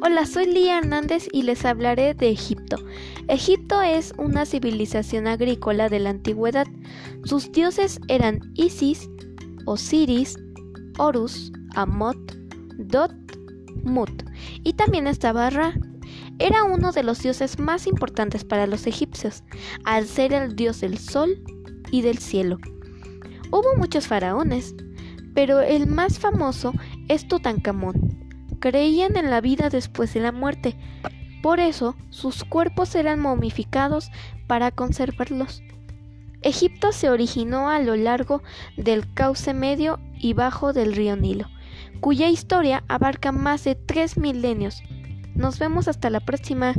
Hola, soy Lía Hernández y les hablaré de Egipto. Egipto es una civilización agrícola de la antigüedad. Sus dioses eran Isis, Osiris, Horus, Amot, Dot, Mut y también estaba Ra. Era uno de los dioses más importantes para los egipcios, al ser el dios del sol y del cielo. Hubo muchos faraones, pero el más famoso es Tutankamón creían en la vida después de la muerte. Por eso sus cuerpos eran momificados para conservarlos. Egipto se originó a lo largo del cauce medio y bajo del río Nilo, cuya historia abarca más de tres milenios. Nos vemos hasta la próxima.